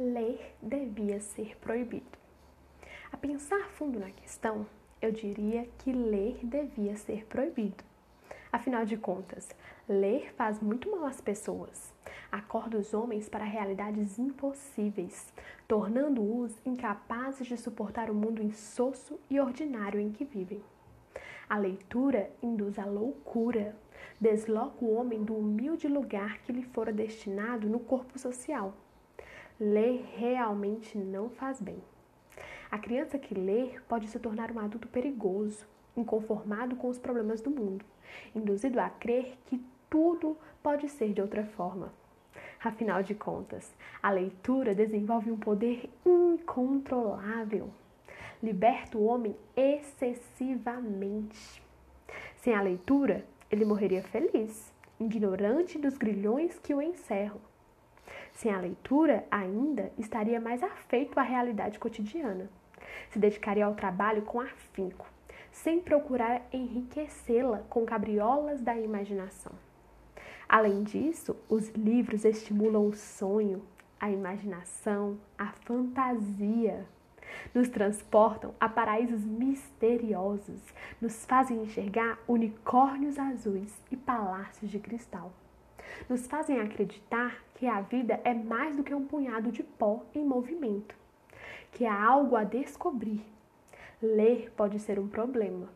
ler devia ser proibido. A pensar fundo na questão, eu diria que ler devia ser proibido. Afinal de contas, ler faz muito mal às pessoas. Acorda os homens para realidades impossíveis, tornando-os incapazes de suportar o mundo insosso e ordinário em que vivem. A leitura induz à loucura, desloca o homem do humilde lugar que lhe fora destinado no corpo social. Ler realmente não faz bem. A criança que lê pode se tornar um adulto perigoso, inconformado com os problemas do mundo, induzido a crer que tudo pode ser de outra forma. Afinal de contas, a leitura desenvolve um poder incontrolável liberta o homem excessivamente. Sem a leitura, ele morreria feliz, ignorante dos grilhões que o encerram. Sem a leitura, ainda estaria mais afeito à realidade cotidiana. Se dedicaria ao trabalho com afinco, sem procurar enriquecê-la com cabriolas da imaginação. Além disso, os livros estimulam o sonho, a imaginação, a fantasia nos transportam a paraísos misteriosos, nos fazem enxergar unicórnios azuis e palácios de cristal. Nos fazem acreditar que a vida é mais do que um punhado de pó em movimento, que há algo a descobrir. Ler pode ser um problema,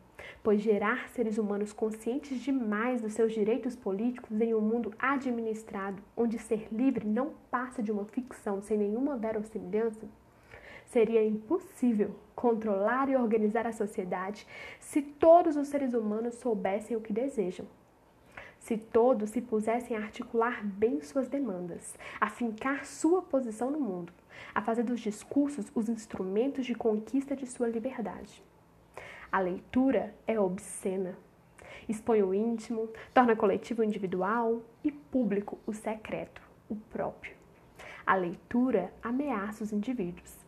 pois gerar seres humanos conscientes demais dos seus direitos políticos em um mundo administrado, onde ser livre não passa de uma ficção sem nenhuma verossimilhança, Seria impossível controlar e organizar a sociedade se todos os seres humanos soubessem o que desejam. Se todos se pusessem a articular bem suas demandas, a fincar sua posição no mundo, a fazer dos discursos os instrumentos de conquista de sua liberdade. A leitura é obscena. Expõe o íntimo, torna coletivo o individual e público o secreto, o próprio. A leitura ameaça os indivíduos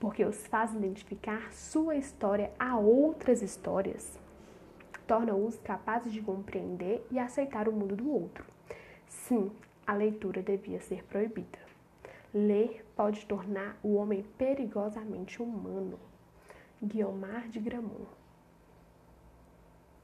porque os faz identificar sua história a outras histórias. Torna-os capazes de compreender e aceitar o mundo do outro. Sim, a leitura devia ser proibida. Ler pode tornar o homem perigosamente humano. Guiomar de Gramont